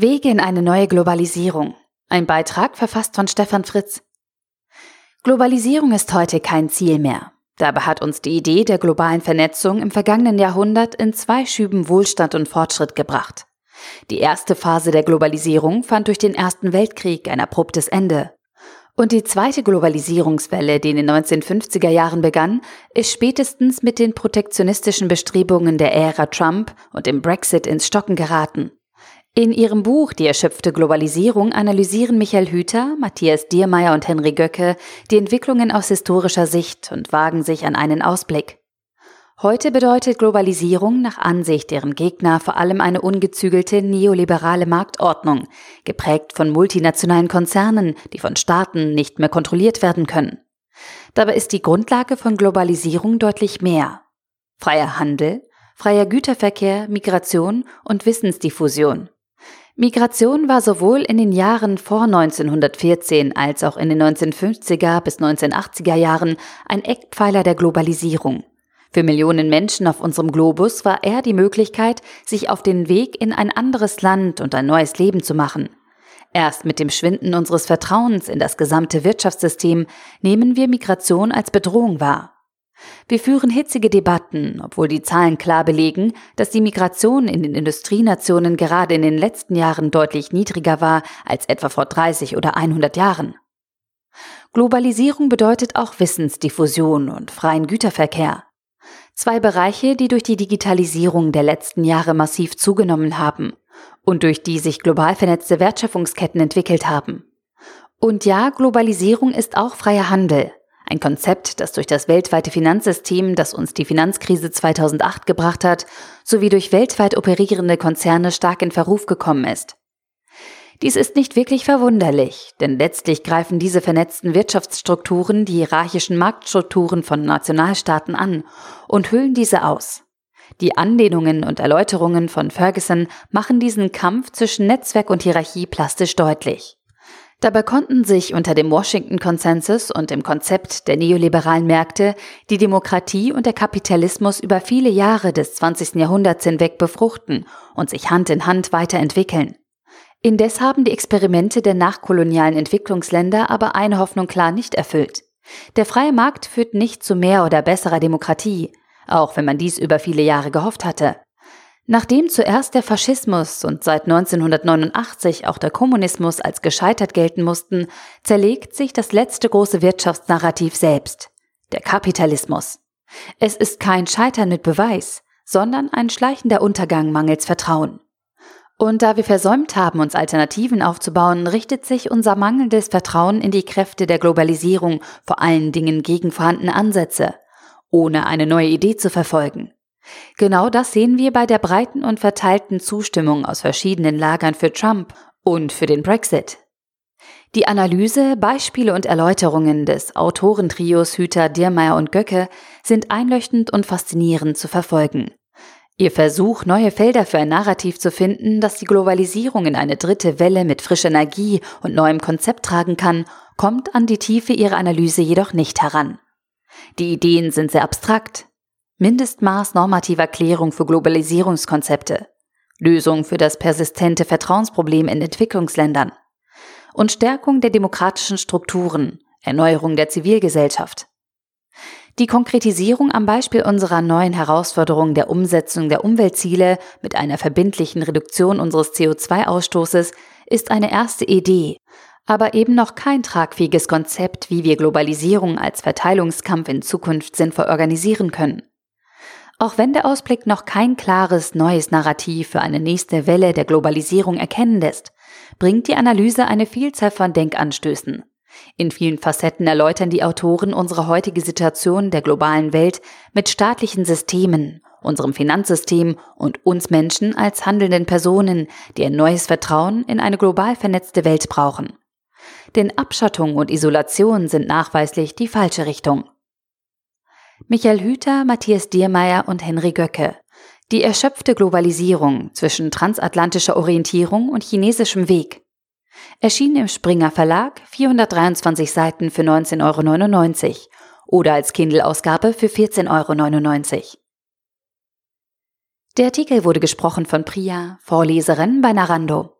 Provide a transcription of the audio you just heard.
Wege in eine neue Globalisierung. Ein Beitrag verfasst von Stefan Fritz. Globalisierung ist heute kein Ziel mehr. Dabei hat uns die Idee der globalen Vernetzung im vergangenen Jahrhundert in zwei Schüben Wohlstand und Fortschritt gebracht. Die erste Phase der Globalisierung fand durch den Ersten Weltkrieg ein abruptes Ende. Und die zweite Globalisierungswelle, die in den 1950er Jahren begann, ist spätestens mit den protektionistischen Bestrebungen der Ära Trump und dem Brexit ins Stocken geraten. In ihrem Buch Die erschöpfte Globalisierung analysieren Michael Hüter, Matthias Diermeier und Henry Göcke die Entwicklungen aus historischer Sicht und wagen sich an einen Ausblick. Heute bedeutet Globalisierung nach Ansicht deren Gegner vor allem eine ungezügelte neoliberale Marktordnung, geprägt von multinationalen Konzernen, die von Staaten nicht mehr kontrolliert werden können. Dabei ist die Grundlage von Globalisierung deutlich mehr. Freier Handel, freier Güterverkehr, Migration und Wissensdiffusion. Migration war sowohl in den Jahren vor 1914 als auch in den 1950er bis 1980er Jahren ein Eckpfeiler der Globalisierung. Für Millionen Menschen auf unserem Globus war er die Möglichkeit, sich auf den Weg in ein anderes Land und ein neues Leben zu machen. Erst mit dem Schwinden unseres Vertrauens in das gesamte Wirtschaftssystem nehmen wir Migration als Bedrohung wahr. Wir führen hitzige Debatten, obwohl die Zahlen klar belegen, dass die Migration in den Industrienationen gerade in den letzten Jahren deutlich niedriger war als etwa vor 30 oder 100 Jahren. Globalisierung bedeutet auch Wissensdiffusion und freien Güterverkehr. Zwei Bereiche, die durch die Digitalisierung der letzten Jahre massiv zugenommen haben und durch die sich global vernetzte Wertschöpfungsketten entwickelt haben. Und ja, Globalisierung ist auch freier Handel, ein Konzept, das durch das weltweite Finanzsystem, das uns die Finanzkrise 2008 gebracht hat, sowie durch weltweit operierende Konzerne stark in Verruf gekommen ist. Dies ist nicht wirklich verwunderlich, denn letztlich greifen diese vernetzten Wirtschaftsstrukturen die hierarchischen Marktstrukturen von Nationalstaaten an und hüllen diese aus. Die Anlehnungen und Erläuterungen von Ferguson machen diesen Kampf zwischen Netzwerk und Hierarchie plastisch deutlich. Dabei konnten sich unter dem Washington-Konsensus und dem Konzept der neoliberalen Märkte die Demokratie und der Kapitalismus über viele Jahre des 20. Jahrhunderts hinweg befruchten und sich Hand in Hand weiterentwickeln. Indes haben die Experimente der nachkolonialen Entwicklungsländer aber eine Hoffnung klar nicht erfüllt. Der freie Markt führt nicht zu mehr oder besserer Demokratie, auch wenn man dies über viele Jahre gehofft hatte. Nachdem zuerst der Faschismus und seit 1989 auch der Kommunismus als gescheitert gelten mussten, zerlegt sich das letzte große Wirtschaftsnarrativ selbst, der Kapitalismus. Es ist kein Scheitern mit Beweis, sondern ein schleichender Untergang mangels Vertrauen. Und da wir versäumt haben, uns Alternativen aufzubauen, richtet sich unser mangelndes Vertrauen in die Kräfte der Globalisierung vor allen Dingen gegen vorhandene Ansätze, ohne eine neue Idee zu verfolgen. Genau das sehen wir bei der breiten und verteilten Zustimmung aus verschiedenen Lagern für Trump und für den Brexit. Die Analyse, Beispiele und Erläuterungen des Autorentrios Hüter, Dirmeier und Göcke sind einleuchtend und faszinierend zu verfolgen. Ihr Versuch, neue Felder für ein Narrativ zu finden, das die Globalisierung in eine dritte Welle mit frischer Energie und neuem Konzept tragen kann, kommt an die Tiefe ihrer Analyse jedoch nicht heran. Die Ideen sind sehr abstrakt, Mindestmaß normativer Klärung für Globalisierungskonzepte, Lösung für das persistente Vertrauensproblem in Entwicklungsländern und Stärkung der demokratischen Strukturen, Erneuerung der Zivilgesellschaft. Die Konkretisierung am Beispiel unserer neuen Herausforderung der Umsetzung der Umweltziele mit einer verbindlichen Reduktion unseres CO2-Ausstoßes ist eine erste Idee, aber eben noch kein tragfähiges Konzept, wie wir Globalisierung als Verteilungskampf in Zukunft sinnvoll organisieren können. Auch wenn der Ausblick noch kein klares neues Narrativ für eine nächste Welle der Globalisierung erkennen lässt, bringt die Analyse eine Vielzahl von Denkanstößen. In vielen Facetten erläutern die Autoren unsere heutige Situation der globalen Welt mit staatlichen Systemen, unserem Finanzsystem und uns Menschen als handelnden Personen, die ein neues Vertrauen in eine global vernetzte Welt brauchen. Denn Abschottung und Isolation sind nachweislich die falsche Richtung. Michael Hüter, Matthias Diermeier und Henry Göcke. Die erschöpfte Globalisierung zwischen transatlantischer Orientierung und chinesischem Weg. Erschien im Springer Verlag, 423 Seiten für 19,99 Euro oder als Kindle-Ausgabe für 14,99 Euro. Der Artikel wurde gesprochen von Priya, Vorleserin bei Narando.